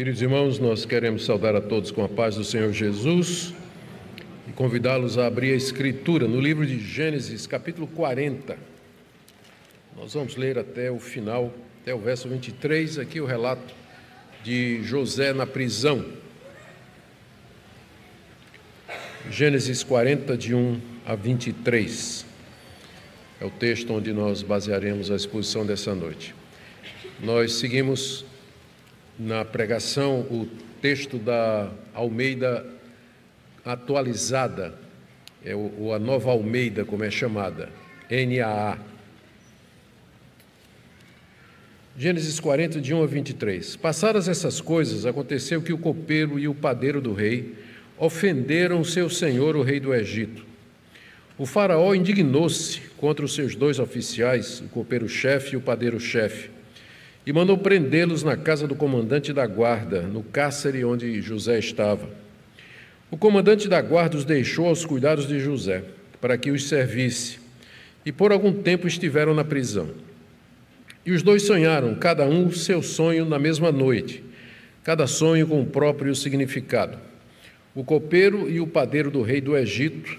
Queridos irmãos, nós queremos saudar a todos com a paz do Senhor Jesus e convidá-los a abrir a Escritura no livro de Gênesis, capítulo 40. Nós vamos ler até o final, até o verso 23, aqui o relato de José na prisão. Gênesis 40, de 1 a 23. É o texto onde nós basearemos a exposição dessa noite. Nós seguimos na pregação o texto da Almeida atualizada, é ou a nova Almeida, como é chamada, NAA. Gênesis 40, de 1 a 23. Passadas essas coisas, aconteceu que o copeiro e o padeiro do rei ofenderam seu senhor, o rei do Egito. O faraó indignou-se contra os seus dois oficiais, o copeiro-chefe e o padeiro-chefe e mandou prendê-los na casa do comandante da guarda, no cárcere onde José estava. O comandante da guarda os deixou aos cuidados de José, para que os servisse, e por algum tempo estiveram na prisão. E os dois sonharam, cada um o seu sonho na mesma noite, cada sonho com o próprio significado. O copeiro e o padeiro do rei do Egito,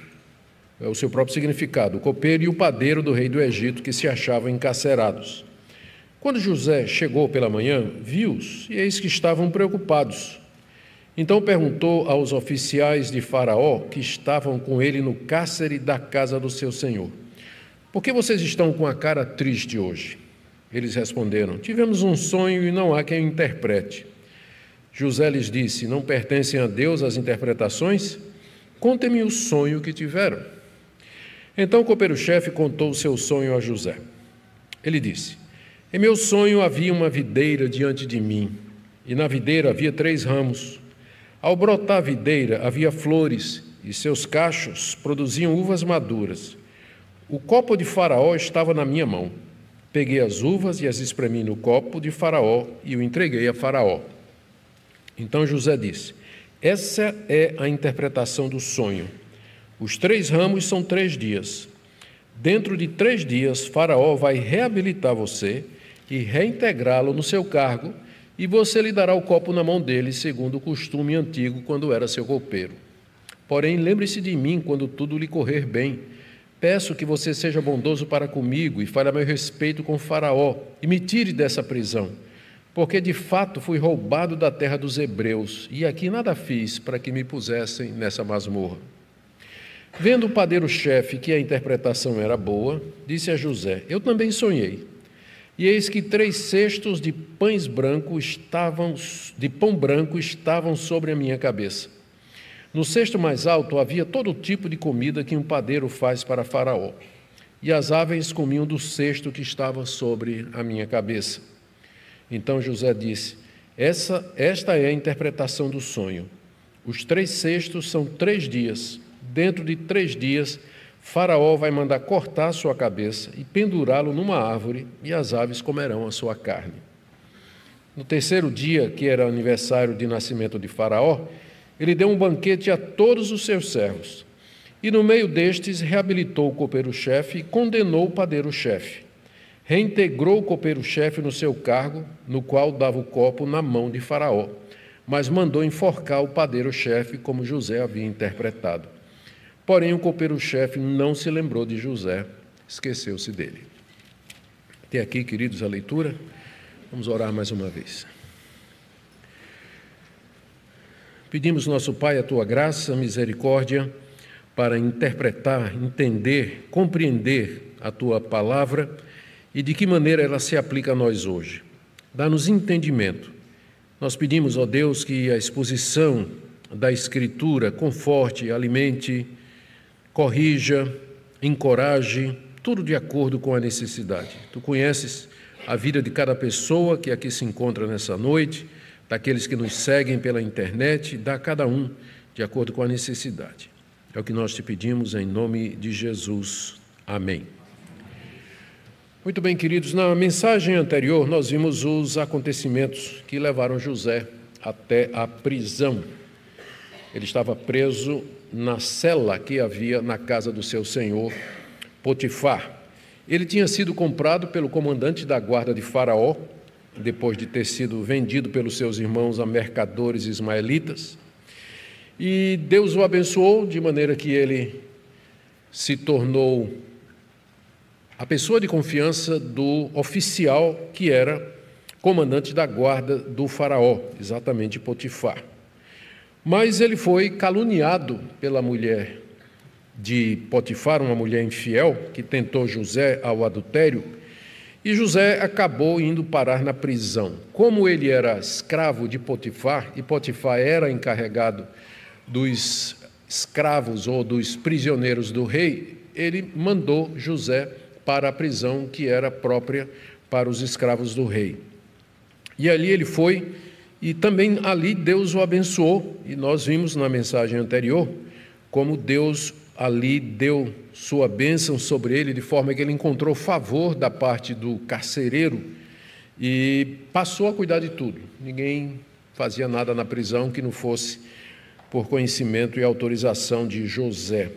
é o seu próprio significado, o copeiro e o padeiro do rei do Egito que se achavam encarcerados. Quando José chegou pela manhã, viu-os e eis que estavam preocupados. Então perguntou aos oficiais de Faraó que estavam com ele no cárcere da casa do seu senhor: Por que vocês estão com a cara triste hoje? Eles responderam: Tivemos um sonho e não há quem o interprete. José lhes disse: Não pertencem a Deus as interpretações? Contem-me o sonho que tiveram. Então o copeiro-chefe contou o seu sonho a José. Ele disse: em meu sonho havia uma videira diante de mim, e na videira havia três ramos. Ao brotar a videira havia flores, e seus cachos produziam uvas maduras. O copo de Faraó estava na minha mão. Peguei as uvas e as espremi no copo de Faraó e o entreguei a Faraó. Então José disse: Essa é a interpretação do sonho. Os três ramos são três dias. Dentro de três dias, Faraó vai reabilitar você e reintegrá-lo no seu cargo, e você lhe dará o copo na mão dele, segundo o costume antigo quando era seu copeiro. Porém, lembre-se de mim quando tudo lhe correr bem. Peço que você seja bondoso para comigo e fale a meu respeito com Faraó e me tire dessa prisão, porque de fato fui roubado da terra dos hebreus e aqui nada fiz para que me pusessem nessa masmorra. Vendo o padeiro-chefe que a interpretação era boa, disse a José: Eu também sonhei. E eis que três cestos de pães brancos estavam, de pão branco estavam sobre a minha cabeça. No cesto mais alto havia todo tipo de comida que um padeiro faz para Faraó. E as aves comiam do cesto que estava sobre a minha cabeça. Então José disse: Essa, esta é a interpretação do sonho. Os três cestos são três dias. Dentro de três dias Faraó vai mandar cortar sua cabeça e pendurá-lo numa árvore, e as aves comerão a sua carne. No terceiro dia, que era aniversário de nascimento de Faraó, ele deu um banquete a todos os seus servos. E no meio destes, reabilitou o copeiro-chefe e condenou o padeiro-chefe. Reintegrou o copeiro-chefe no seu cargo, no qual dava o copo na mão de Faraó, mas mandou enforcar o padeiro-chefe, como José havia interpretado. Porém, o copeiro-chefe não se lembrou de José, esqueceu-se dele. Até aqui, queridos, a leitura. Vamos orar mais uma vez. Pedimos, nosso Pai, a tua graça, misericórdia, para interpretar, entender, compreender a tua palavra e de que maneira ela se aplica a nós hoje. Dá-nos entendimento. Nós pedimos, ó Deus, que a exposição da Escritura conforte, alimente, corrija, encoraje, tudo de acordo com a necessidade. Tu conheces a vida de cada pessoa que aqui se encontra nessa noite, daqueles que nos seguem pela internet, dá a cada um de acordo com a necessidade. É o que nós te pedimos em nome de Jesus. Amém. Muito bem, queridos, na mensagem anterior nós vimos os acontecimentos que levaram José até a prisão. Ele estava preso na cela que havia na casa do seu senhor Potifar. Ele tinha sido comprado pelo comandante da guarda de Faraó depois de ter sido vendido pelos seus irmãos a mercadores ismaelitas. E Deus o abençoou de maneira que ele se tornou a pessoa de confiança do oficial que era comandante da guarda do Faraó, exatamente Potifar. Mas ele foi caluniado pela mulher de Potifar, uma mulher infiel, que tentou José ao adultério, e José acabou indo parar na prisão. Como ele era escravo de Potifar, e Potifar era encarregado dos escravos ou dos prisioneiros do rei, ele mandou José para a prisão que era própria para os escravos do rei. E ali ele foi, e também ali Deus o abençoou, e nós vimos na mensagem anterior como Deus ali deu sua bênção sobre ele, de forma que ele encontrou favor da parte do carcereiro e passou a cuidar de tudo. Ninguém fazia nada na prisão que não fosse por conhecimento e autorização de José.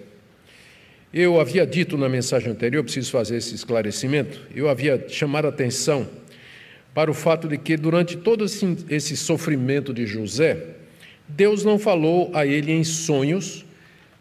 Eu havia dito na mensagem anterior, preciso fazer esse esclarecimento, eu havia chamado a atenção para o fato de que durante todo esse sofrimento de José, Deus não falou a ele em sonhos,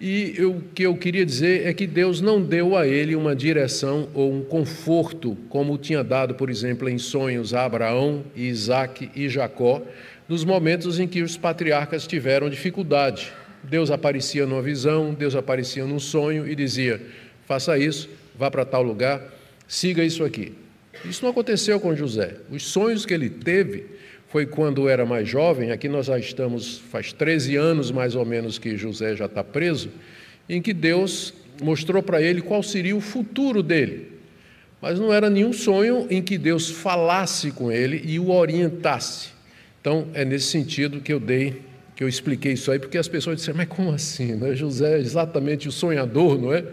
e o que eu queria dizer é que Deus não deu a ele uma direção ou um conforto, como tinha dado, por exemplo, em sonhos a Abraão, Isaac e Jacó, nos momentos em que os patriarcas tiveram dificuldade. Deus aparecia numa visão, Deus aparecia num sonho e dizia: faça isso, vá para tal lugar, siga isso aqui. Isso não aconteceu com José. Os sonhos que ele teve foi quando era mais jovem, aqui nós já estamos, faz 13 anos mais ou menos que José já está preso, em que Deus mostrou para ele qual seria o futuro dele. Mas não era nenhum sonho em que Deus falasse com ele e o orientasse. Então, é nesse sentido que eu dei, que eu expliquei isso aí, porque as pessoas disseram, mas como assim? Não é José é exatamente o sonhador, não é?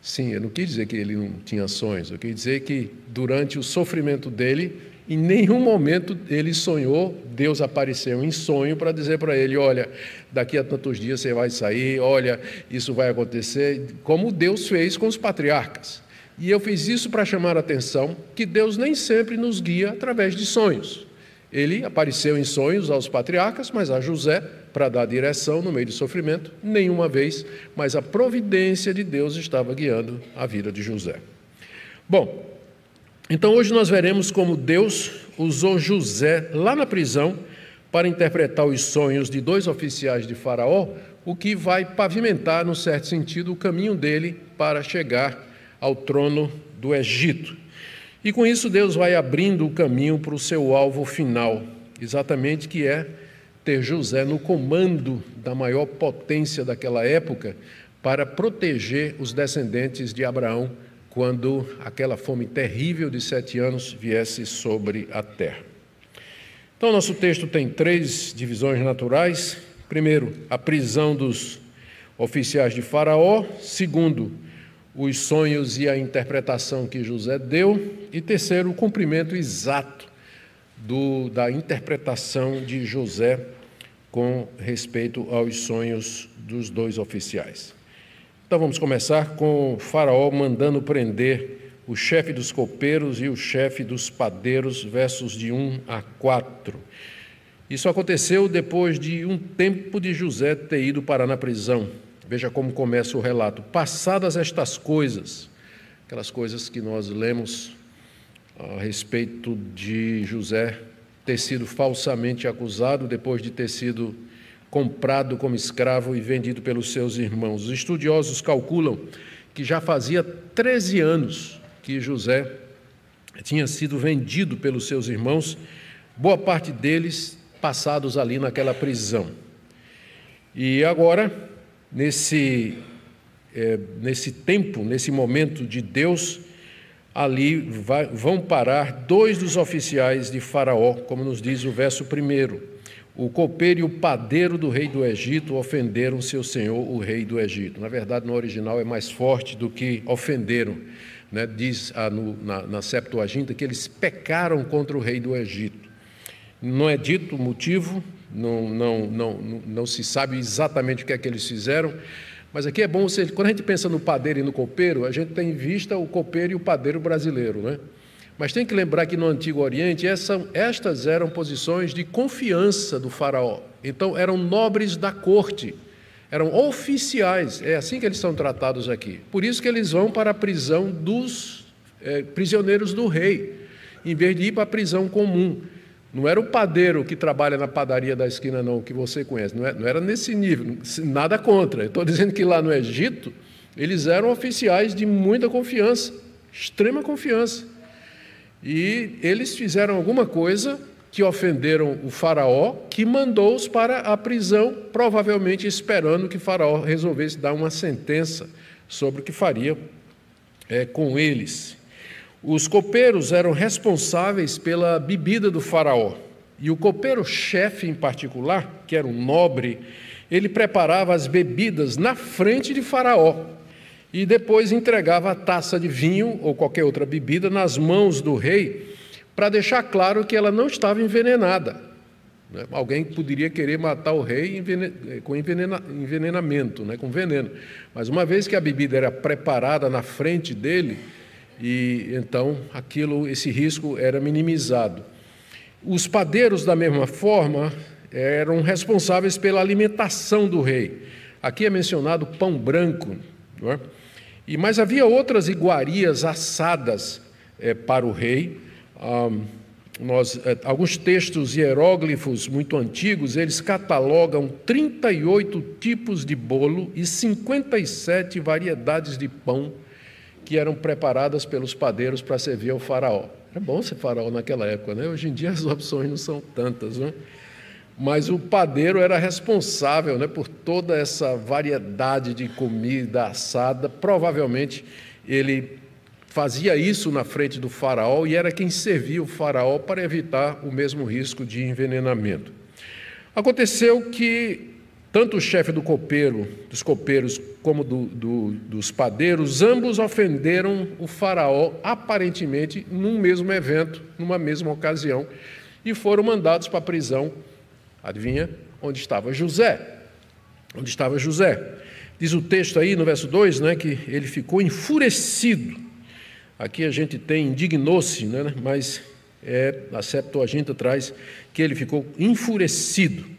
Sim, eu não quis dizer que ele não tinha sonhos, eu quis dizer que durante o sofrimento dele, em nenhum momento ele sonhou, Deus apareceu em sonho para dizer para ele: olha, daqui a tantos dias você vai sair, olha, isso vai acontecer, como Deus fez com os patriarcas. E eu fiz isso para chamar a atenção que Deus nem sempre nos guia através de sonhos. Ele apareceu em sonhos aos patriarcas, mas a José, para dar direção no meio do sofrimento, nenhuma vez, mas a providência de Deus estava guiando a vida de José. Bom, então hoje nós veremos como Deus usou José lá na prisão para interpretar os sonhos de dois oficiais de Faraó, o que vai pavimentar, num certo sentido, o caminho dele para chegar ao trono do Egito. E com isso Deus vai abrindo o caminho para o seu alvo final, exatamente que é ter José no comando da maior potência daquela época para proteger os descendentes de Abraão quando aquela fome terrível de sete anos viesse sobre a terra. Então, nosso texto tem três divisões naturais. Primeiro, a prisão dos oficiais de Faraó. Segundo, os sonhos e a interpretação que José deu. E terceiro, o cumprimento exato do, da interpretação de José com respeito aos sonhos dos dois oficiais. Então vamos começar com o Faraó mandando prender o chefe dos copeiros e o chefe dos padeiros, versos de 1 a 4. Isso aconteceu depois de um tempo de José ter ido parar na prisão. Veja como começa o relato. Passadas estas coisas, aquelas coisas que nós lemos a respeito de José ter sido falsamente acusado depois de ter sido comprado como escravo e vendido pelos seus irmãos. Os estudiosos calculam que já fazia 13 anos que José tinha sido vendido pelos seus irmãos, boa parte deles passados ali naquela prisão. E agora, nesse, é, nesse tempo, nesse momento de Deus, ali vai, vão parar dois dos oficiais de Faraó, como nos diz o verso primeiro o copeiro e o padeiro do rei do Egito ofenderam seu senhor, o rei do Egito. Na verdade, no original é mais forte do que ofenderam. Né? Diz no, na, na Septuaginta que eles pecaram contra o rei do Egito. Não é dito o motivo, não, não, não, não se sabe exatamente o que é que eles fizeram, mas aqui é bom, você, quando a gente pensa no padeiro e no copeiro, a gente tem em vista o copeiro e o padeiro brasileiro. Né? Mas tem que lembrar que no Antigo Oriente essa, estas eram posições de confiança do faraó. Então eram nobres da corte, eram oficiais. É assim que eles são tratados aqui. Por isso que eles vão para a prisão dos é, prisioneiros do rei, em vez de ir para a prisão comum. Não era o padeiro que trabalha na padaria da esquina, não, que você conhece. Não era, é, era nesse nível, nada contra. Estou dizendo que lá no Egito, eles eram oficiais de muita confiança, extrema confiança. E eles fizeram alguma coisa que ofenderam o Faraó, que mandou-os para a prisão, provavelmente esperando que Faraó resolvesse dar uma sentença sobre o que faria é, com eles. Os copeiros eram responsáveis pela bebida do Faraó. E o copeiro-chefe, em particular, que era um nobre, ele preparava as bebidas na frente de Faraó e depois entregava a taça de vinho ou qualquer outra bebida nas mãos do rei, para deixar claro que ela não estava envenenada. Né? Alguém poderia querer matar o rei com envenena, envenenamento, né? com veneno. Mas uma vez que a bebida era preparada na frente dele, e então aquilo, esse risco era minimizado. Os padeiros, da mesma forma, eram responsáveis pela alimentação do rei. Aqui é mencionado pão branco, não é? E, mas havia outras iguarias assadas é, para o rei. Nós, é, alguns textos hieróglifos muito antigos, eles catalogam 38 tipos de bolo e 57 variedades de pão que eram preparadas pelos padeiros para servir ao faraó. É bom ser faraó naquela época, né? Hoje em dia as opções não são tantas, né? mas o padeiro era responsável né, por toda essa variedade de comida assada. Provavelmente ele fazia isso na frente do faraó e era quem servia o faraó para evitar o mesmo risco de envenenamento. Aconteceu que tanto o chefe do copeiro, dos copeiros, como do, do, dos padeiros, ambos ofenderam o faraó, aparentemente num mesmo evento, numa mesma ocasião, e foram mandados para a prisão Adivinha? Onde estava José? Onde estava José? Diz o texto aí no verso 2 né, que ele ficou enfurecido. Aqui a gente tem indignou-se, né, mas é, a Septuaginta traz que ele ficou enfurecido.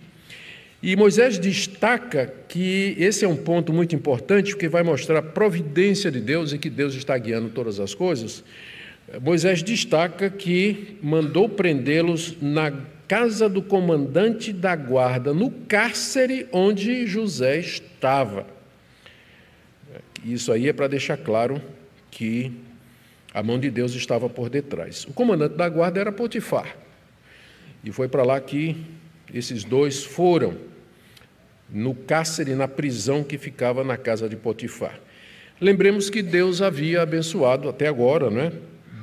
E Moisés destaca que esse é um ponto muito importante, porque vai mostrar a providência de Deus e que Deus está guiando todas as coisas. Moisés destaca que mandou prendê-los na casa do comandante da guarda, no cárcere onde José estava. Isso aí é para deixar claro que a mão de Deus estava por detrás. O comandante da guarda era Potifar. E foi para lá que esses dois foram, no cárcere, na prisão que ficava na casa de Potifar. Lembremos que Deus havia abençoado, até agora, né?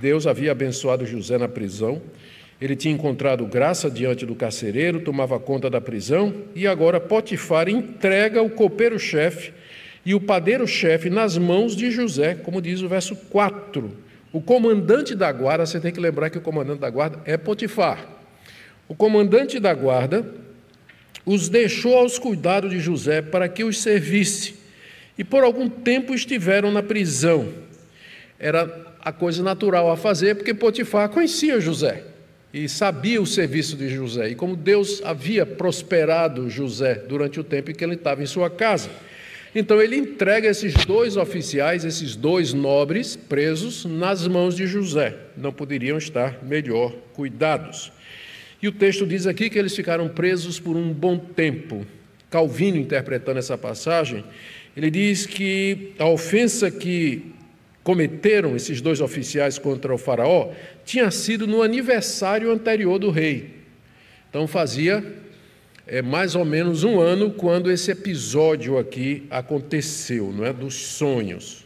Deus havia abençoado José na prisão ele tinha encontrado graça diante do carcereiro, tomava conta da prisão, e agora Potifar entrega o copeiro-chefe e o padeiro-chefe nas mãos de José, como diz o verso 4. O comandante da guarda, você tem que lembrar que o comandante da guarda é Potifar. O comandante da guarda os deixou aos cuidados de José para que os servisse, e por algum tempo estiveram na prisão. Era a coisa natural a fazer, porque Potifar conhecia José e sabia o serviço de José, e como Deus havia prosperado José durante o tempo em que ele estava em sua casa. Então ele entrega esses dois oficiais, esses dois nobres presos, nas mãos de José. Não poderiam estar melhor cuidados. E o texto diz aqui que eles ficaram presos por um bom tempo. Calvino, interpretando essa passagem, ele diz que a ofensa que cometeram esses dois oficiais contra o Faraó tinha sido no aniversário anterior do rei. Então fazia é, mais ou menos um ano quando esse episódio aqui aconteceu, não é? Dos sonhos,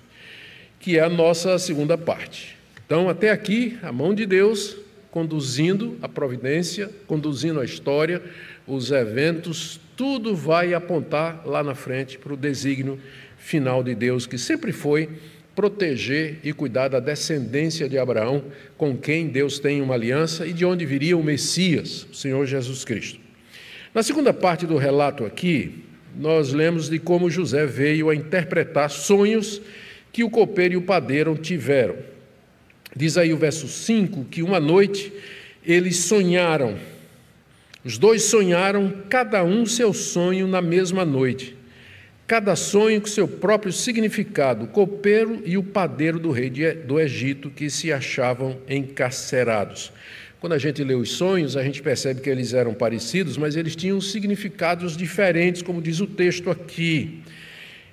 que é a nossa segunda parte. Então, até aqui, a mão de Deus conduzindo a providência, conduzindo a história, os eventos, tudo vai apontar lá na frente para o desígnio final de Deus, que sempre foi proteger e cuidar da descendência de Abraão, com quem Deus tem uma aliança e de onde viria o Messias, o Senhor Jesus Cristo. Na segunda parte do relato aqui, nós lemos de como José veio a interpretar sonhos que o copeiro e o padeiro tiveram. Diz aí o verso 5 que uma noite eles sonharam. Os dois sonharam, cada um seu sonho na mesma noite. Cada sonho com seu próprio significado, o copeiro e o padeiro do rei do Egito que se achavam encarcerados. Quando a gente lê os sonhos, a gente percebe que eles eram parecidos, mas eles tinham significados diferentes, como diz o texto aqui.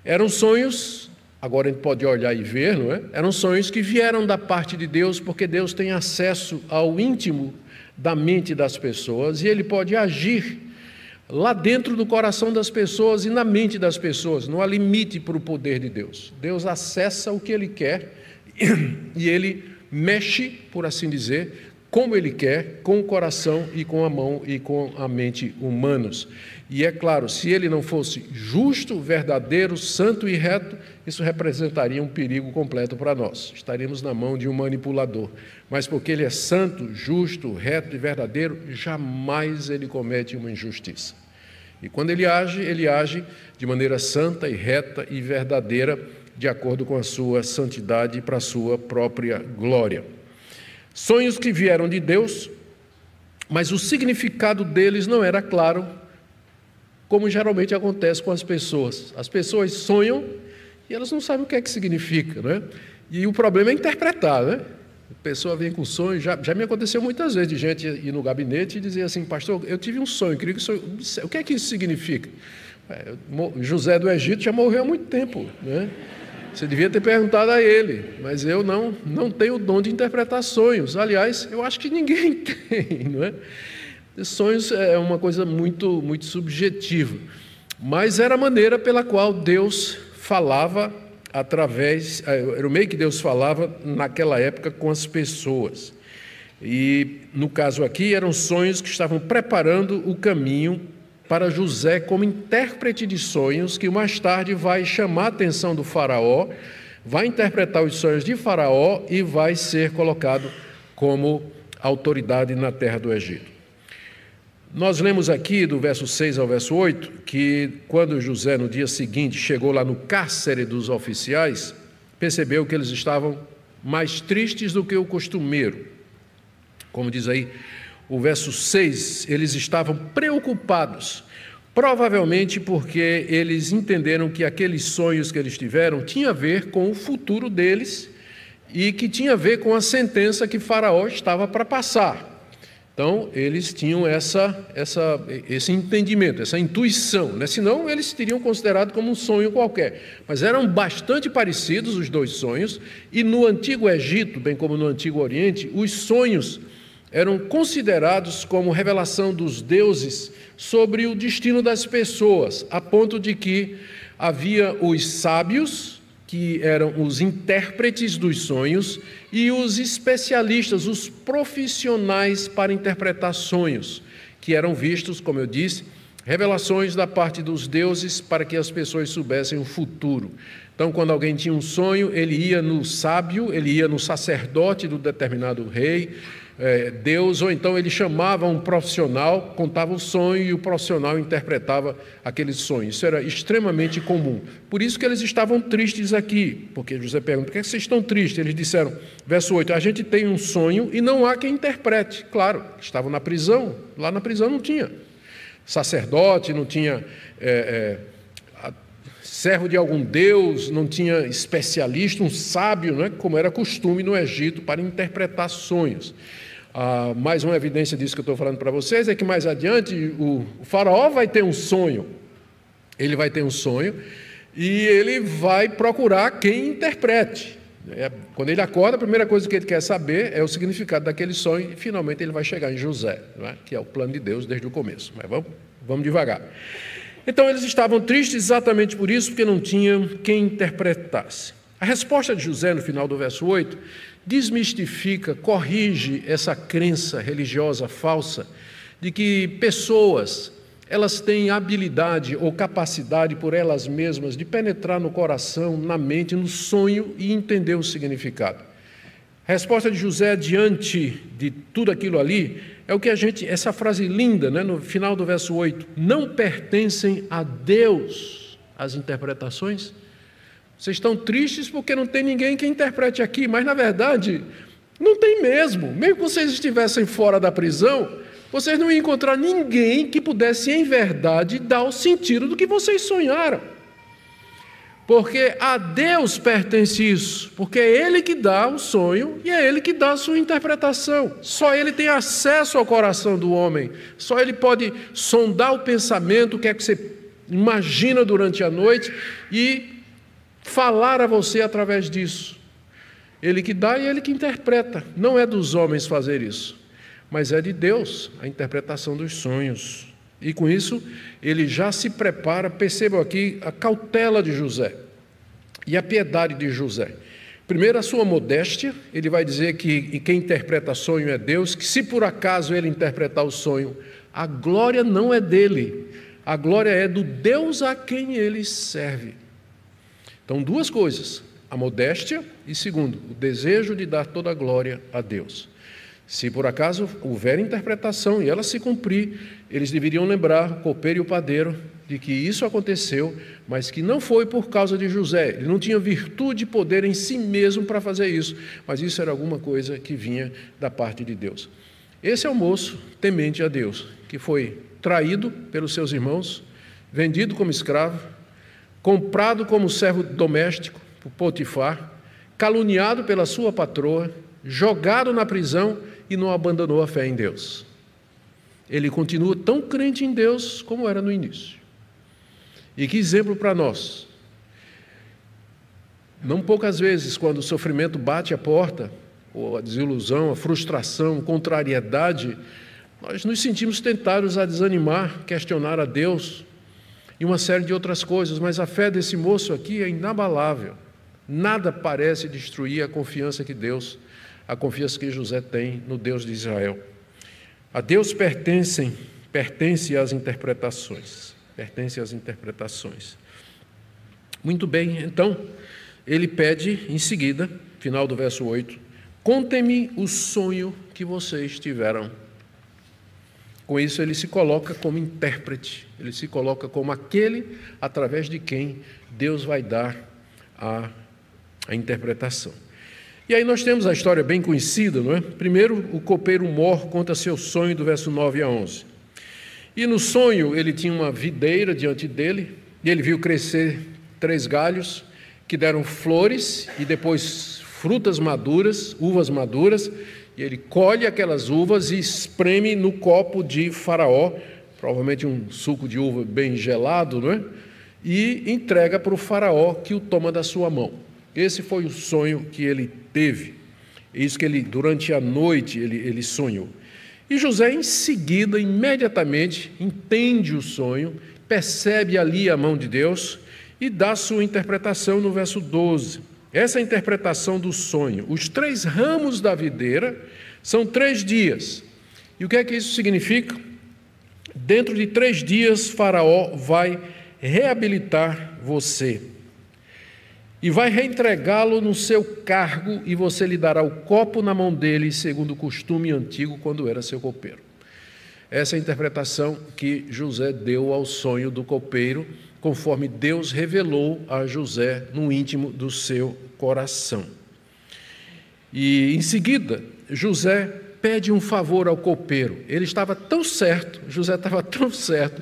Eram sonhos, agora a gente pode olhar e ver, não é? Eram sonhos que vieram da parte de Deus, porque Deus tem acesso ao íntimo da mente das pessoas e ele pode agir lá dentro do coração das pessoas e na mente das pessoas. Não há limite para o poder de Deus. Deus acessa o que ele quer e ele mexe, por assim dizer, como ele quer, com o coração e com a mão e com a mente humanos. E é claro, se ele não fosse justo, verdadeiro, santo e reto, isso representaria um perigo completo para nós. Estaríamos na mão de um manipulador. Mas porque ele é santo, justo, reto e verdadeiro, jamais ele comete uma injustiça. E quando ele age, ele age de maneira santa e reta e verdadeira, de acordo com a sua santidade e para a sua própria glória. Sonhos que vieram de Deus, mas o significado deles não era claro, como geralmente acontece com as pessoas. As pessoas sonham e elas não sabem o que é que significa, né? E o problema é interpretar, né? A pessoa vem com sonho, já, já me aconteceu muitas vezes de gente ir no gabinete e dizer assim, pastor, eu tive um sonho, queria que o sonho, o que é que isso significa? É, José do Egito já morreu há muito tempo, né? Você devia ter perguntado a ele, mas eu não, não tenho o dom de interpretar sonhos. Aliás, eu acho que ninguém tem, não é? Sonhos é uma coisa muito, muito subjetiva, mas era a maneira pela qual Deus falava através, é, era o meio que Deus falava naquela época com as pessoas. E no caso aqui, eram sonhos que estavam preparando o caminho para José como intérprete de sonhos, que mais tarde vai chamar a atenção do Faraó, vai interpretar os sonhos de Faraó e vai ser colocado como autoridade na terra do Egito. Nós lemos aqui do verso 6 ao verso 8 que quando José no dia seguinte chegou lá no cárcere dos oficiais, percebeu que eles estavam mais tristes do que o costumeiro. Como diz aí o verso 6, eles estavam preocupados, provavelmente porque eles entenderam que aqueles sonhos que eles tiveram tinha a ver com o futuro deles e que tinha a ver com a sentença que Faraó estava para passar. Então, eles tinham essa, essa, esse entendimento, essa intuição, né? senão eles teriam considerado como um sonho qualquer. Mas eram bastante parecidos os dois sonhos, e no Antigo Egito, bem como no Antigo Oriente, os sonhos eram considerados como revelação dos deuses sobre o destino das pessoas, a ponto de que havia os sábios, que eram os intérpretes dos sonhos, e os especialistas, os profissionais para interpretar sonhos, que eram vistos, como eu disse, revelações da parte dos deuses para que as pessoas soubessem o futuro. Então, quando alguém tinha um sonho, ele ia no sábio, ele ia no sacerdote do determinado rei, é, Deus, ou então ele chamava um profissional, contava o sonho e o profissional interpretava aquele sonho. Isso era extremamente comum. Por isso que eles estavam tristes aqui, porque José pergunta: por que vocês estão tristes? Eles disseram, verso 8: a gente tem um sonho e não há quem interprete. Claro, estavam na prisão, lá na prisão não tinha sacerdote, não tinha. É, é, servo de algum deus, não tinha especialista, um sábio, né, como era costume no Egito, para interpretar sonhos. Ah, mais uma evidência disso que eu estou falando para vocês é que mais adiante o, faraó vai ter um sonho. Ele vai ter um sonho e ele vai procurar quem interprete. É, quando ele acorda, a primeira coisa que ele quer saber é o significado daquele sonho e finalmente ele vai chegar em José, é? que é o plano de Deus desde o começo. Mas vamos, vamos devagar. Então eles estavam tristes exatamente por isso, porque não tinham quem interpretasse. A resposta de José no final do verso 8 desmistifica, corrige essa crença religiosa falsa de que pessoas elas têm habilidade ou capacidade por elas mesmas de penetrar no coração, na mente, no sonho e entender o significado. A resposta de José diante de tudo aquilo ali é o que a gente, essa frase linda, né, no final do verso 8, não pertencem a Deus as interpretações. Vocês estão tristes porque não tem ninguém que interprete aqui, mas na verdade, Não tem mesmo. Mesmo que vocês estivessem fora da prisão, vocês não iam encontrar ninguém que pudesse, em verdade, dar o sentido do que vocês sonharam. Porque a Deus pertence isso, porque é Ele que dá o sonho e é Ele que dá a sua interpretação. Só Ele tem acesso ao coração do homem, só Ele pode sondar o pensamento, o que é que você imagina durante a noite e falar a você através disso. Ele que dá e Ele que interpreta. Não é dos homens fazer isso, mas é de Deus a interpretação dos sonhos. E com isso, ele já se prepara, percebam aqui a cautela de José e a piedade de José. Primeiro, a sua modéstia, ele vai dizer que quem interpreta sonho é Deus, que se por acaso ele interpretar o sonho, a glória não é dele, a glória é do Deus a quem ele serve. Então, duas coisas: a modéstia e, segundo, o desejo de dar toda a glória a Deus. Se por acaso houver interpretação e ela se cumprir, eles deveriam lembrar, o copeiro e o padeiro, de que isso aconteceu, mas que não foi por causa de José. Ele não tinha virtude e poder em si mesmo para fazer isso, mas isso era alguma coisa que vinha da parte de Deus. Esse é o moço temente a Deus, que foi traído pelos seus irmãos, vendido como escravo, comprado como servo doméstico por Potifar, caluniado pela sua patroa, jogado na prisão e não abandonou a fé em Deus. Ele continua tão crente em Deus como era no início. E que exemplo para nós. Não poucas vezes, quando o sofrimento bate a porta, ou a desilusão, a frustração, a contrariedade, nós nos sentimos tentados a desanimar, questionar a Deus e uma série de outras coisas, mas a fé desse moço aqui é inabalável. Nada parece destruir a confiança que Deus a confiança que José tem no Deus de Israel. A Deus pertencem, pertence às interpretações, pertence às interpretações. Muito bem, então, ele pede em seguida, final do verso 8, contem-me o sonho que vocês tiveram. Com isso, ele se coloca como intérprete, ele se coloca como aquele através de quem Deus vai dar a, a interpretação. E aí nós temos a história bem conhecida, não é? Primeiro, o copeiro Mor conta seu sonho do verso 9 a 11. E no sonho ele tinha uma videira diante dele, e ele viu crescer três galhos que deram flores e depois frutas maduras, uvas maduras, e ele colhe aquelas uvas e espreme no copo de Faraó, provavelmente um suco de uva bem gelado, não é? E entrega para o Faraó que o toma da sua mão. Esse foi o sonho que ele teve. Isso que ele, durante a noite, ele, ele sonhou. E José, em seguida, imediatamente, entende o sonho, percebe ali a mão de Deus e dá sua interpretação no verso 12. Essa é interpretação do sonho. Os três ramos da videira são três dias. E o que é que isso significa? Dentro de três dias, Faraó vai reabilitar você e vai reentregá-lo no seu cargo, e você lhe dará o copo na mão dele, segundo o costume antigo, quando era seu copeiro. Essa é a interpretação que José deu ao sonho do copeiro, conforme Deus revelou a José no íntimo do seu coração. E em seguida, José pede um favor ao copeiro. Ele estava tão certo, José estava tão certo,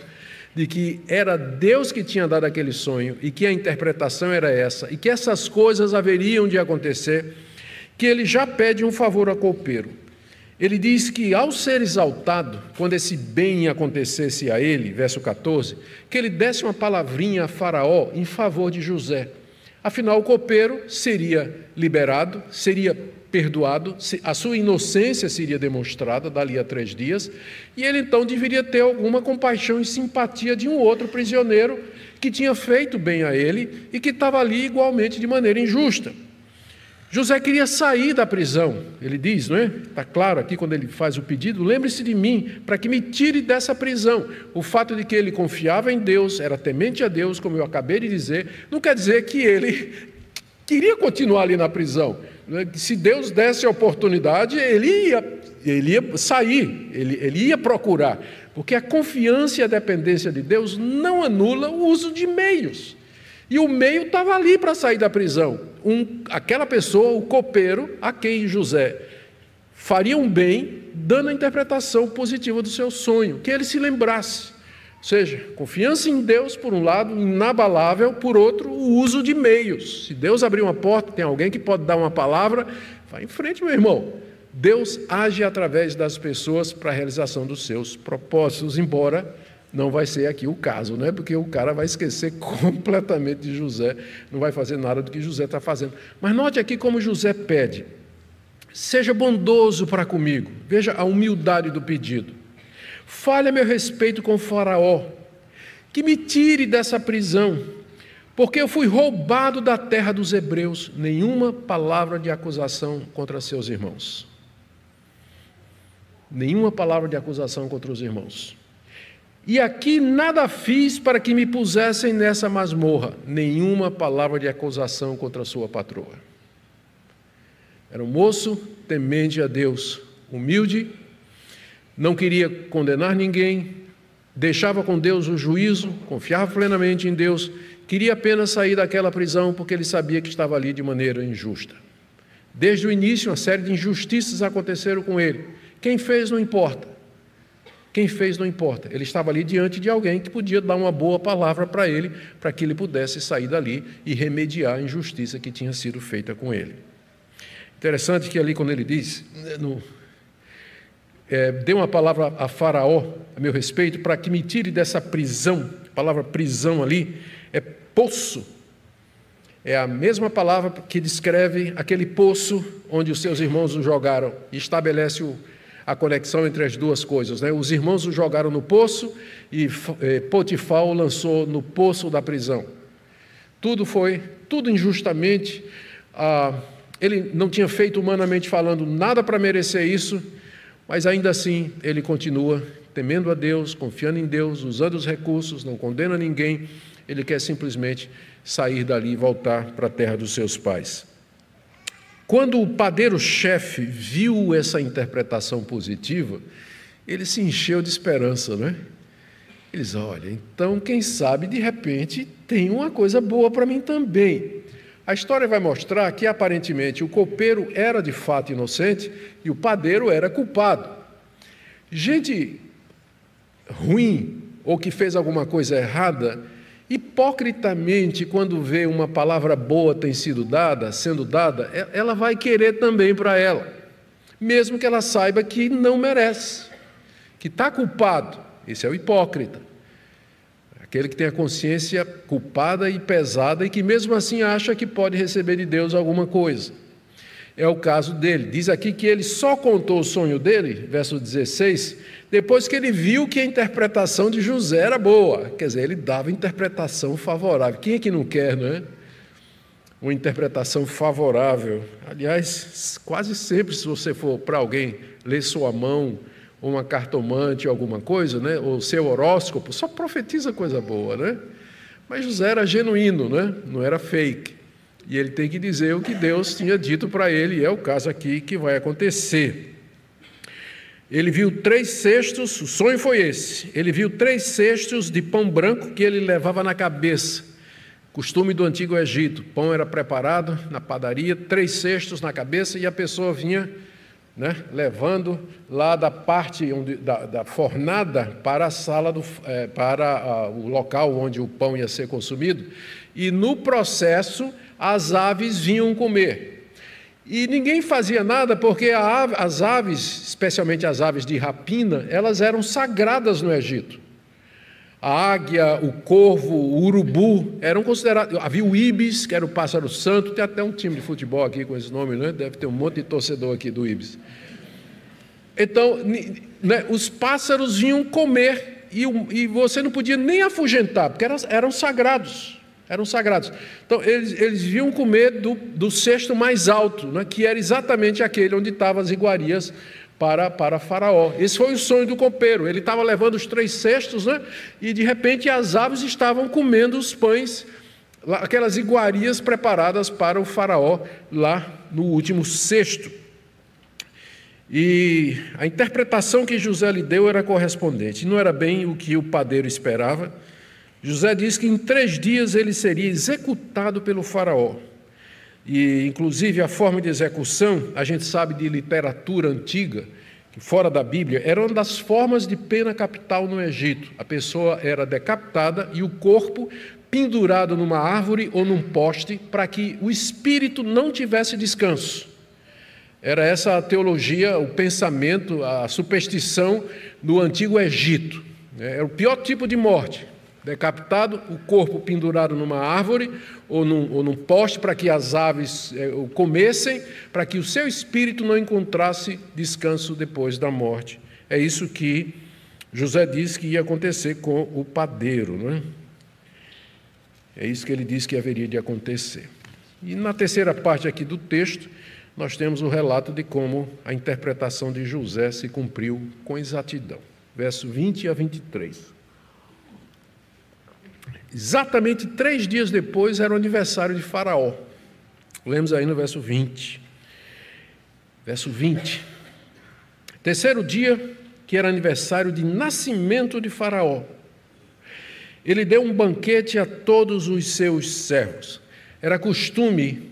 de que era Deus que tinha dado aquele sonho e que a interpretação era essa e que essas coisas haveriam de acontecer, que ele já pede um favor a copeiro. Ele diz que ao ser exaltado, quando esse bem acontecesse a ele, verso 14, que ele desse uma palavrinha a Faraó em favor de José. Afinal, o copeiro seria liberado, seria perdoado, a sua inocência seria demonstrada dali a três dias, e ele então deveria ter alguma compaixão e simpatia de um outro prisioneiro que tinha feito bem a ele e que estava ali igualmente de maneira injusta. José queria sair da prisão, ele diz, não é? Está claro aqui quando ele faz o pedido: lembre-se de mim, para que me tire dessa prisão. O fato de que ele confiava em Deus, era temente a Deus, como eu acabei de dizer, não quer dizer que ele queria continuar ali na prisão. Né, se Deus desse a oportunidade, ele ia, ele ia sair, ele, ele ia procurar, porque a confiança e a dependência de Deus não anula o uso de meios. E o meio estava ali para sair da prisão. Um, aquela pessoa, o copeiro, a quem José fariam bem dando a interpretação positiva do seu sonho, que ele se lembrasse. Seja, confiança em Deus, por um lado, inabalável, por outro, o uso de meios. Se Deus abrir uma porta, tem alguém que pode dar uma palavra, vai em frente, meu irmão. Deus age através das pessoas para a realização dos seus propósitos, embora não vai ser aqui o caso, né? porque o cara vai esquecer completamente de José, não vai fazer nada do que José está fazendo. Mas note aqui como José pede: seja bondoso para comigo, veja a humildade do pedido. Fale a meu respeito com Faraó, que me tire dessa prisão, porque eu fui roubado da terra dos hebreus. Nenhuma palavra de acusação contra seus irmãos. Nenhuma palavra de acusação contra os irmãos. E aqui nada fiz para que me pusessem nessa masmorra, nenhuma palavra de acusação contra sua patroa. Era um moço temente a Deus, humilde, não queria condenar ninguém, deixava com Deus o juízo, confiava plenamente em Deus, queria apenas sair daquela prisão porque ele sabia que estava ali de maneira injusta. Desde o início, uma série de injustiças aconteceram com ele. Quem fez não importa. Quem fez não importa. Ele estava ali diante de alguém que podia dar uma boa palavra para ele, para que ele pudesse sair dali e remediar a injustiça que tinha sido feita com ele. Interessante que ali, quando ele diz, no, é, dê uma palavra a Faraó a meu respeito, para que me tire dessa prisão. A palavra prisão ali é poço. É a mesma palavra que descreve aquele poço onde os seus irmãos o jogaram e estabelece o a conexão entre as duas coisas. Né? Os irmãos o jogaram no poço e Potifar o lançou no poço da prisão. Tudo foi, tudo injustamente. Ah, ele não tinha feito humanamente falando nada para merecer isso, mas ainda assim ele continua temendo a Deus, confiando em Deus, usando os recursos, não condena ninguém, ele quer simplesmente sair dali e voltar para a terra dos seus pais. Quando o padeiro-chefe viu essa interpretação positiva, ele se encheu de esperança, né? Ele diz: Olha, então quem sabe de repente tem uma coisa boa para mim também. A história vai mostrar que aparentemente o copeiro era de fato inocente e o padeiro era culpado. Gente ruim ou que fez alguma coisa errada hipocritamente, quando vê uma palavra boa tem sido dada, sendo dada, ela vai querer também para ela, mesmo que ela saiba que não merece, que está culpado. Esse é o hipócrita. Aquele que tem a consciência culpada e pesada e que mesmo assim acha que pode receber de Deus alguma coisa. É o caso dele. Diz aqui que ele só contou o sonho dele, verso 16, depois que ele viu que a interpretação de José era boa. Quer dizer, ele dava interpretação favorável. Quem é que não quer, não é? Uma interpretação favorável. Aliás, quase sempre, se você for para alguém ler sua mão, uma cartomante, alguma coisa, né? ou seu horóscopo, só profetiza coisa boa, né? Mas José era genuíno, né? não era fake. E ele tem que dizer o que Deus tinha dito para ele, e é o caso aqui que vai acontecer. Ele viu três cestos, o sonho foi esse. Ele viu três cestos de pão branco que ele levava na cabeça. Costume do antigo Egito: pão era preparado na padaria, três cestos na cabeça e a pessoa vinha né, levando lá da parte onde, da, da fornada para a sala, do, é, para a, o local onde o pão ia ser consumido. E no processo, as aves vinham comer. E ninguém fazia nada porque as aves, especialmente as aves de rapina, elas eram sagradas no Egito. A águia, o corvo, o urubu eram considerados. Havia o ibis, que era o pássaro santo. Tem até um time de futebol aqui com esse nome, né? deve ter um monte de torcedor aqui do ibis. Então, né, os pássaros vinham comer e, e, você não podia nem afugentar, porque eram, eram sagrados eram sagrados. Então, eles, eles viam comer do, do cesto mais alto, né, que era exatamente aquele onde estavam as iguarias para, para Faraó. Esse foi o sonho do copeiro. Ele estava levando os três cestos, né, e de repente as aves estavam comendo os pães, aquelas iguarias preparadas para o Faraó, lá no último cesto. E a interpretação que José lhe deu era correspondente, não era bem o que o padeiro esperava José diz que em três dias ele seria executado pelo Faraó. E, inclusive, a forma de execução, a gente sabe de literatura antiga, que fora da Bíblia, era uma das formas de pena capital no Egito. A pessoa era decapitada e o corpo pendurado numa árvore ou num poste para que o espírito não tivesse descanso. Era essa a teologia, o pensamento, a superstição do antigo Egito. Era o pior tipo de morte. Decapitado, o corpo pendurado numa árvore ou num, ou num poste para que as aves é, o comessem, para que o seu espírito não encontrasse descanso depois da morte. É isso que José disse que ia acontecer com o padeiro. Não é? é isso que ele disse que haveria de acontecer. E na terceira parte aqui do texto, nós temos o relato de como a interpretação de José se cumpriu com exatidão. Verso 20 a 23. Exatamente três dias depois era o aniversário de Faraó. Lemos aí no verso 20. Verso 20. Terceiro dia, que era aniversário de nascimento de Faraó. Ele deu um banquete a todos os seus servos. Era costume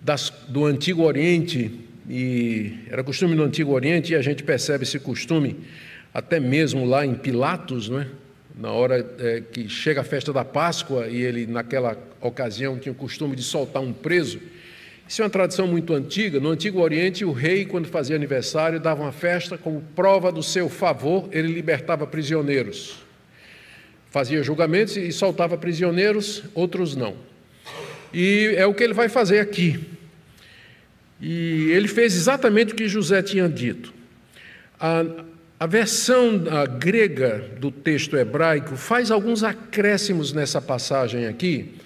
das, do Antigo Oriente, e era costume no Antigo Oriente, e a gente percebe esse costume até mesmo lá em Pilatos, não é? Na hora é, que chega a festa da Páscoa e ele, naquela ocasião, tinha o costume de soltar um preso. Isso é uma tradição muito antiga. No Antigo Oriente, o rei, quando fazia aniversário, dava uma festa como prova do seu favor, ele libertava prisioneiros. Fazia julgamentos e soltava prisioneiros, outros não. E é o que ele vai fazer aqui. E ele fez exatamente o que José tinha dito. A, a versão a grega do texto hebraico faz alguns acréscimos nessa passagem aqui,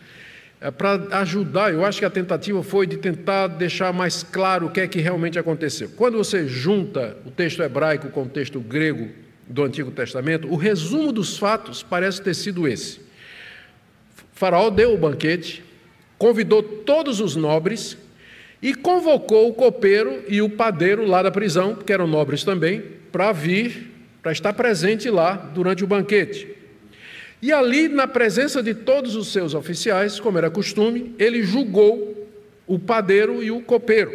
é, para ajudar. Eu acho que a tentativa foi de tentar deixar mais claro o que é que realmente aconteceu. Quando você junta o texto hebraico com o texto grego do Antigo Testamento, o resumo dos fatos parece ter sido esse. Faraó deu o banquete, convidou todos os nobres e convocou o copeiro e o padeiro lá da prisão, que eram nobres também, para vir, para estar presente lá durante o banquete. E ali, na presença de todos os seus oficiais, como era costume, ele julgou o padeiro e o copeiro.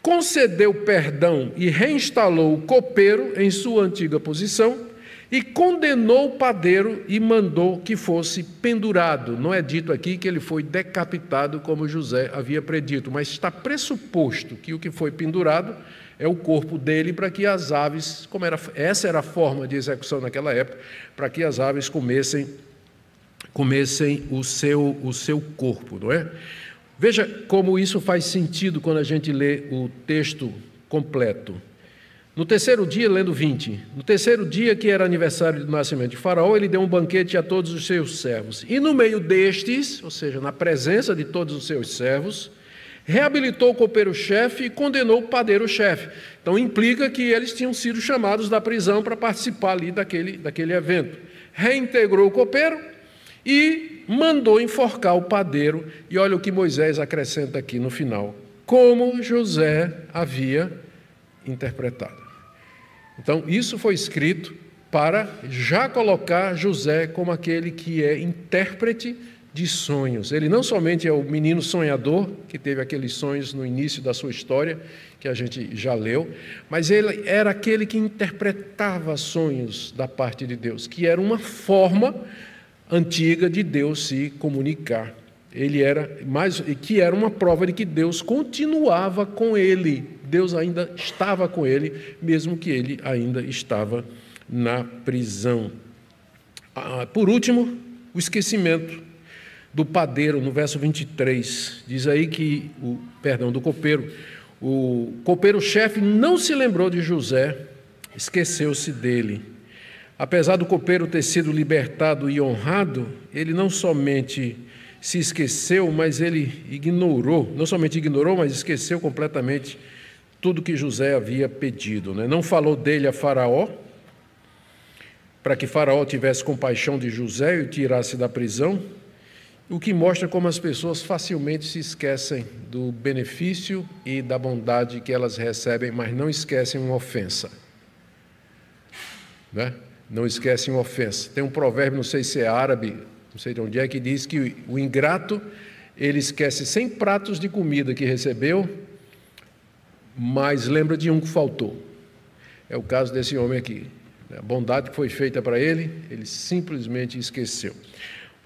Concedeu perdão e reinstalou o copeiro em sua antiga posição e condenou o padeiro e mandou que fosse pendurado. Não é dito aqui que ele foi decapitado, como José havia predito, mas está pressuposto que o que foi pendurado é o corpo dele para que as aves, como era, essa era a forma de execução naquela época, para que as aves comessem comessem o seu o seu corpo, não é? Veja como isso faz sentido quando a gente lê o texto completo. No terceiro dia, lendo 20, no terceiro dia que era aniversário do nascimento de Faraó, ele deu um banquete a todos os seus servos. E no meio destes, ou seja, na presença de todos os seus servos, reabilitou o copeiro-chefe e condenou o padeiro-chefe. Então implica que eles tinham sido chamados da prisão para participar ali daquele, daquele evento. Reintegrou o copeiro e mandou enforcar o padeiro. E olha o que Moisés acrescenta aqui no final: como José havia interpretado. Então, isso foi escrito para já colocar José como aquele que é intérprete de sonhos. Ele não somente é o menino sonhador, que teve aqueles sonhos no início da sua história, que a gente já leu, mas ele era aquele que interpretava sonhos da parte de Deus, que era uma forma antiga de Deus se comunicar. Ele era mais que era uma prova de que Deus continuava com ele. Deus ainda estava com ele, mesmo que ele ainda estava na prisão. Ah, por último, o esquecimento do padeiro, no verso 23. Diz aí que, o perdão, do copeiro. O copeiro-chefe não se lembrou de José, esqueceu-se dele. Apesar do copeiro ter sido libertado e honrado, ele não somente se esqueceu, mas ele ignorou, não somente ignorou, mas esqueceu completamente tudo que José havia pedido. Né? Não falou dele a Faraó, para que Faraó tivesse compaixão de José e o tirasse da prisão, o que mostra como as pessoas facilmente se esquecem do benefício e da bondade que elas recebem, mas não esquecem uma ofensa. Né? Não esquecem uma ofensa. Tem um provérbio, não sei se é árabe, não sei de onde é, que diz que o ingrato ele esquece 100 pratos de comida que recebeu, mas lembra de um que faltou. É o caso desse homem aqui. A bondade que foi feita para ele, ele simplesmente esqueceu.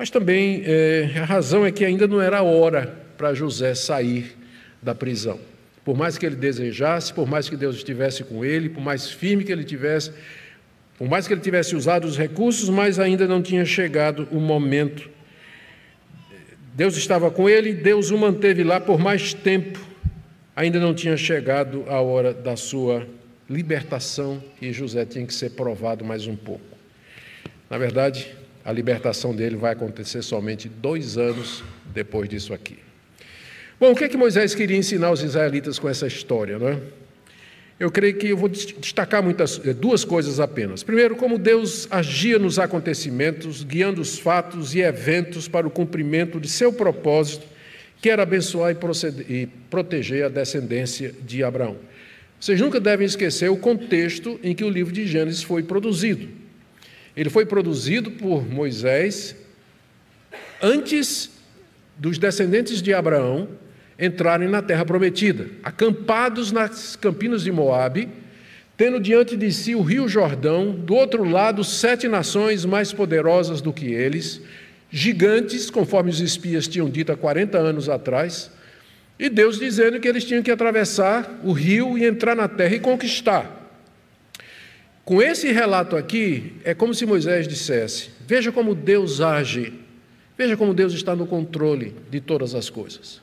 Mas também é, a razão é que ainda não era hora para José sair da prisão. Por mais que ele desejasse, por mais que Deus estivesse com ele, por mais firme que ele tivesse, por mais que ele tivesse usado os recursos, mas ainda não tinha chegado o momento. Deus estava com ele, Deus o manteve lá por mais tempo, ainda não tinha chegado a hora da sua libertação e José tinha que ser provado mais um pouco. Na verdade, a libertação dele vai acontecer somente dois anos depois disso aqui. Bom, o que é que Moisés queria ensinar os israelitas com essa história, não é? Eu creio que eu vou destacar muitas, eh, duas coisas apenas. Primeiro, como Deus agia nos acontecimentos, guiando os fatos e eventos para o cumprimento de seu propósito, que era abençoar e, proceder, e proteger a descendência de Abraão. Vocês nunca devem esquecer o contexto em que o livro de Gênesis foi produzido. Ele foi produzido por Moisés antes dos descendentes de Abraão entrarem na terra prometida, acampados nas campinas de Moabe, tendo diante de si o rio Jordão, do outro lado sete nações mais poderosas do que eles, gigantes, conforme os espias tinham dito há 40 anos atrás, e Deus dizendo que eles tinham que atravessar o rio e entrar na terra e conquistar. Com esse relato aqui, é como se Moisés dissesse: Veja como Deus age, veja como Deus está no controle de todas as coisas.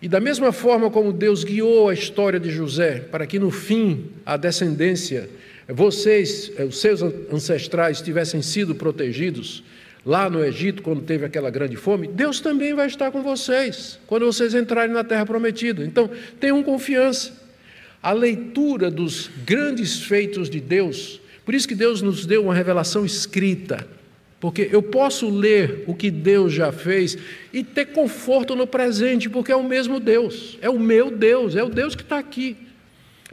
E da mesma forma como Deus guiou a história de José, para que no fim a descendência, vocês, eh, os seus ancestrais, tivessem sido protegidos, lá no Egito, quando teve aquela grande fome, Deus também vai estar com vocês, quando vocês entrarem na terra prometida. Então, tenham confiança. A leitura dos grandes feitos de Deus, por isso que Deus nos deu uma revelação escrita, porque eu posso ler o que Deus já fez e ter conforto no presente, porque é o mesmo Deus, é o meu Deus, é o Deus que está aqui.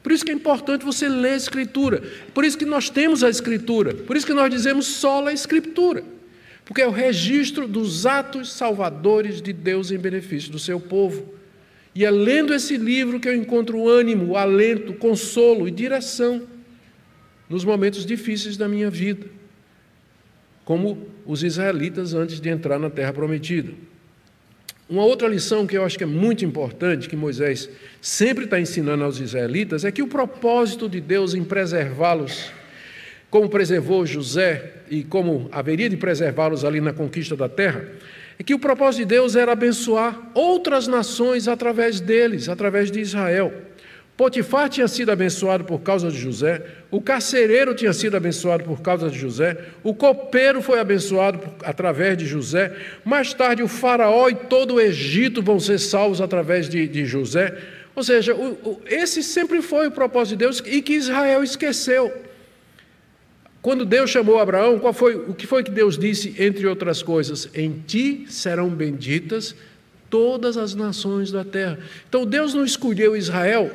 Por isso que é importante você ler a Escritura, por isso que nós temos a Escritura, por isso que nós dizemos só a Escritura porque é o registro dos atos salvadores de Deus em benefício do seu povo. E é lendo esse livro que eu encontro ânimo, alento, consolo e direção nos momentos difíceis da minha vida, como os israelitas antes de entrar na terra prometida. Uma outra lição que eu acho que é muito importante, que Moisés sempre está ensinando aos israelitas, é que o propósito de Deus em preservá-los como preservou José e como haveria de preservá-los ali na conquista da terra, é que o propósito de Deus era abençoar outras nações através deles, através de Israel. Potifar tinha sido abençoado por causa de José, o carcereiro tinha sido abençoado por causa de José, o copeiro foi abençoado por, através de José, mais tarde o faraó e todo o Egito vão ser salvos através de, de José. Ou seja, o, o, esse sempre foi o propósito de Deus e que Israel esqueceu. Quando Deus chamou Abraão, qual foi, o que foi que Deus disse, entre outras coisas? Em ti serão benditas todas as nações da terra. Então Deus não escolheu Israel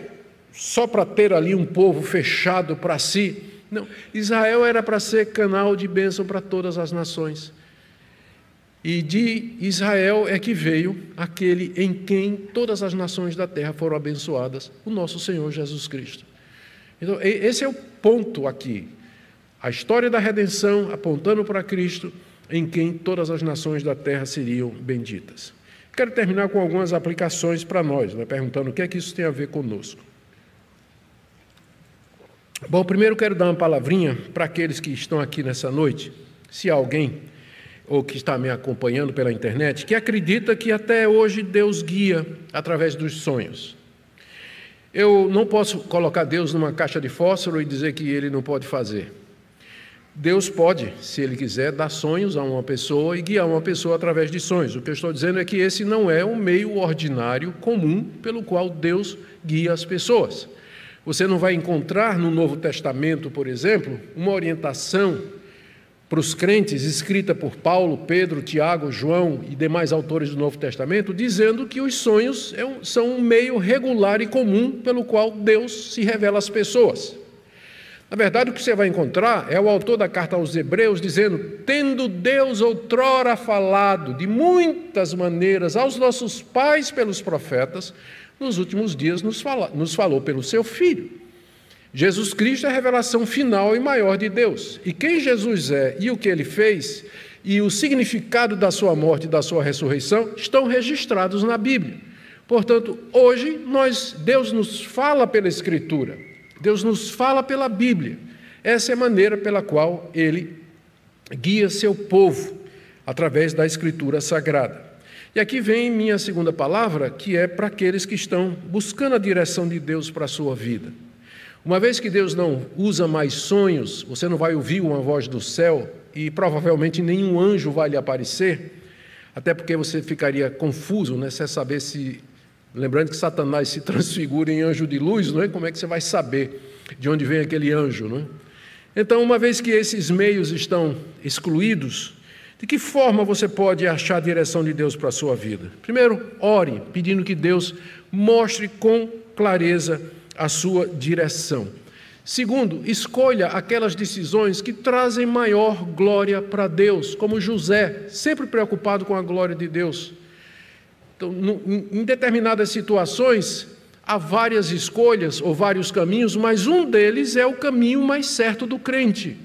só para ter ali um povo fechado para si. Não, Israel era para ser canal de bênção para todas as nações. E de Israel é que veio aquele em quem todas as nações da terra foram abençoadas, o nosso Senhor Jesus Cristo. Então, esse é o ponto aqui. A história da redenção apontando para Cristo, em quem todas as nações da terra seriam benditas. Quero terminar com algumas aplicações para nós, né, perguntando o que é que isso tem a ver conosco. Bom, primeiro quero dar uma palavrinha para aqueles que estão aqui nessa noite, se alguém ou que está me acompanhando pela internet, que acredita que até hoje Deus guia através dos sonhos. Eu não posso colocar Deus numa caixa de fósforo e dizer que ele não pode fazer. Deus pode, se Ele quiser, dar sonhos a uma pessoa e guiar uma pessoa através de sonhos. O que eu estou dizendo é que esse não é um meio ordinário comum pelo qual Deus guia as pessoas. Você não vai encontrar no Novo Testamento, por exemplo, uma orientação para os crentes escrita por Paulo, Pedro, Tiago, João e demais autores do Novo Testamento, dizendo que os sonhos é são um meio regular e comum pelo qual Deus se revela às pessoas. Na verdade, o que você vai encontrar é o autor da carta aos Hebreus dizendo: Tendo Deus outrora falado de muitas maneiras aos nossos pais pelos profetas, nos últimos dias nos, fala, nos falou pelo seu Filho. Jesus Cristo é a revelação final e maior de Deus. E quem Jesus é e o que ele fez, e o significado da sua morte e da sua ressurreição, estão registrados na Bíblia. Portanto, hoje nós, Deus nos fala pela Escritura. Deus nos fala pela Bíblia. Essa é a maneira pela qual ele guia seu povo através da Escritura Sagrada. E aqui vem minha segunda palavra, que é para aqueles que estão buscando a direção de Deus para a sua vida. Uma vez que Deus não usa mais sonhos, você não vai ouvir uma voz do céu e provavelmente nenhum anjo vai lhe aparecer, até porque você ficaria confuso, né, sem saber se Lembrando que Satanás se transfigura em anjo de luz, não é? Como é que você vai saber de onde vem aquele anjo, não é? Então, uma vez que esses meios estão excluídos, de que forma você pode achar a direção de Deus para a sua vida? Primeiro, ore, pedindo que Deus mostre com clareza a sua direção. Segundo, escolha aquelas decisões que trazem maior glória para Deus, como José, sempre preocupado com a glória de Deus. Então, em determinadas situações, há várias escolhas ou vários caminhos, mas um deles é o caminho mais certo do crente.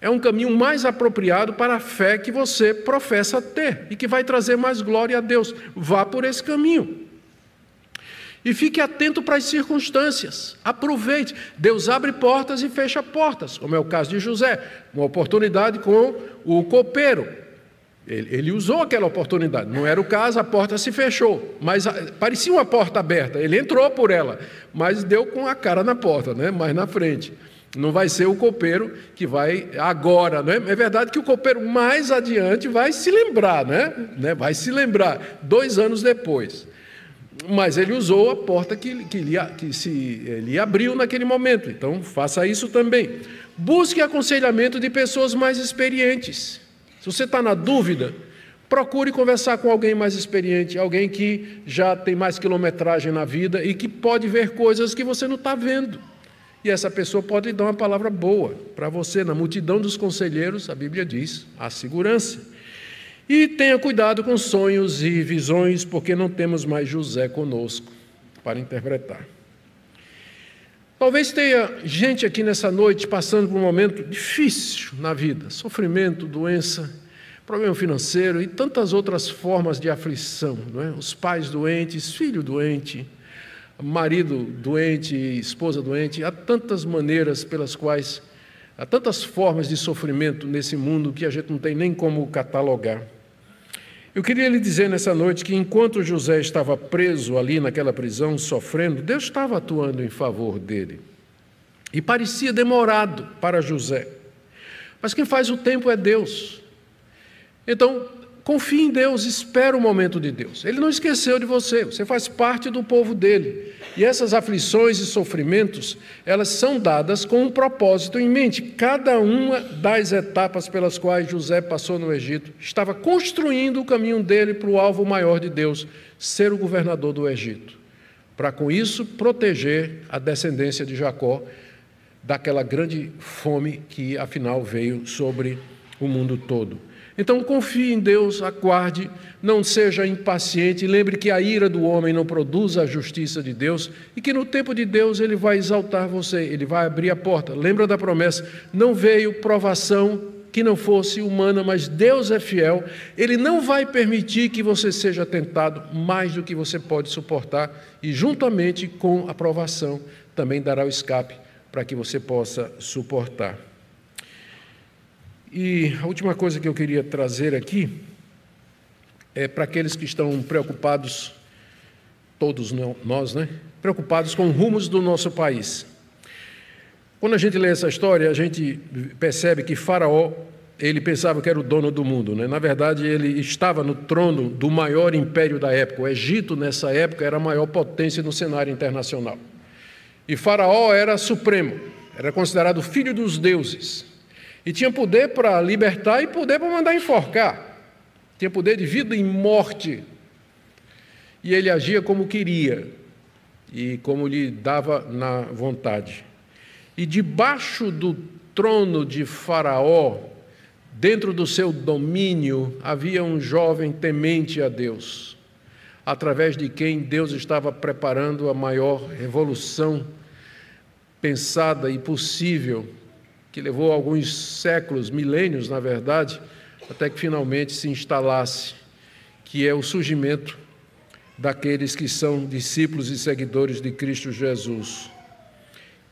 É um caminho mais apropriado para a fé que você professa ter e que vai trazer mais glória a Deus. Vá por esse caminho. E fique atento para as circunstâncias. Aproveite. Deus abre portas e fecha portas, como é o caso de José. Uma oportunidade com o copeiro. Ele, ele, usou aquela oportunidade. Não era o caso, a porta se fechou, mas a, parecia uma porta aberta. Ele entrou por ela, mas deu com a cara na porta, né? mais na frente. Não vai ser o copeiro que vai agora, não é? É verdade que o copeiro mais adiante vai se lembrar, né? né? Vai se lembrar dois anos depois. Mas ele usou a porta que, que, ele, que se, ele abriu naquele momento. Então faça isso também. Busque aconselhamento de pessoas mais experientes. Se você está na dúvida, procure conversar com alguém mais experiente, alguém que já tem mais quilometragem na vida e que pode ver coisas que você não está vendo. E essa pessoa pode dar uma palavra boa para você. Na multidão dos conselheiros, a Bíblia diz, há segurança. E tenha cuidado com sonhos e visões, porque não temos mais José conosco para interpretar. Talvez tenha gente aqui nessa noite passando por um momento difícil na vida, sofrimento, doença, problema financeiro e tantas outras formas de aflição, não é? Os pais doentes, filho doente, marido doente, esposa doente, há tantas maneiras pelas quais há tantas formas de sofrimento nesse mundo que a gente não tem nem como catalogar. Eu queria lhe dizer nessa noite que enquanto José estava preso ali naquela prisão, sofrendo, Deus estava atuando em favor dele. E parecia demorado para José. Mas quem faz o tempo é Deus. Então, confie em Deus, espera o momento de Deus. Ele não esqueceu de você, você faz parte do povo dele. E essas aflições e sofrimentos, elas são dadas com um propósito em mente. Cada uma das etapas pelas quais José passou no Egito estava construindo o caminho dele para o alvo maior de Deus, ser o governador do Egito. Para com isso proteger a descendência de Jacó daquela grande fome que afinal veio sobre o mundo todo. Então confie em Deus, aguarde, não seja impaciente, lembre que a ira do homem não produz a justiça de Deus e que no tempo de Deus ele vai exaltar você, ele vai abrir a porta. Lembra da promessa: não veio provação que não fosse humana, mas Deus é fiel, ele não vai permitir que você seja tentado mais do que você pode suportar e juntamente com a provação também dará o escape para que você possa suportar. E a última coisa que eu queria trazer aqui é para aqueles que estão preocupados, todos nós, né? Preocupados com rumos do nosso país. Quando a gente lê essa história, a gente percebe que Faraó, ele pensava que era o dono do mundo, né? Na verdade, ele estava no trono do maior império da época. O Egito, nessa época, era a maior potência no cenário internacional. E Faraó era supremo, era considerado filho dos deuses. E tinha poder para libertar e poder para mandar enforcar. Tinha poder de vida e morte. E ele agia como queria e como lhe dava na vontade. E debaixo do trono de Faraó, dentro do seu domínio, havia um jovem temente a Deus, através de quem Deus estava preparando a maior revolução pensada e possível, que levou alguns séculos, milênios, na verdade, até que finalmente se instalasse, que é o surgimento daqueles que são discípulos e seguidores de Cristo Jesus.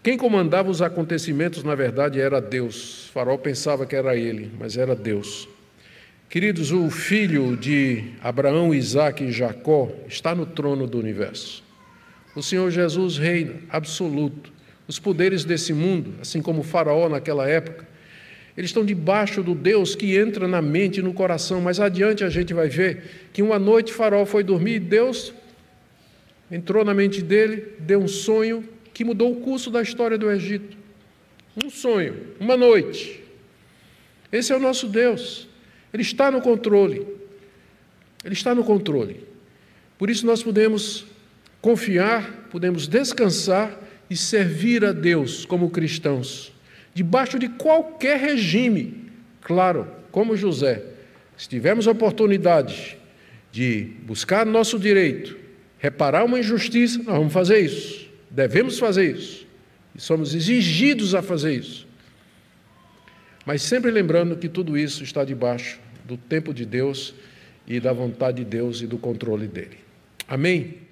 Quem comandava os acontecimentos, na verdade, era Deus. Farol pensava que era ele, mas era Deus. Queridos, o filho de Abraão, Isaac e Jacó está no trono do universo. O Senhor Jesus reina absoluto. Os poderes desse mundo, assim como o Faraó naquela época, eles estão debaixo do Deus que entra na mente e no coração. Mais adiante a gente vai ver que uma noite Faraó foi dormir e Deus entrou na mente dele, deu um sonho que mudou o curso da história do Egito. Um sonho, uma noite. Esse é o nosso Deus. Ele está no controle. Ele está no controle. Por isso nós podemos confiar, podemos descansar e servir a Deus como cristãos, debaixo de qualquer regime. Claro, como José, se tivermos oportunidade de buscar nosso direito, reparar uma injustiça, nós vamos fazer isso. Devemos fazer isso. E somos exigidos a fazer isso. Mas sempre lembrando que tudo isso está debaixo do tempo de Deus e da vontade de Deus e do controle dele. Amém?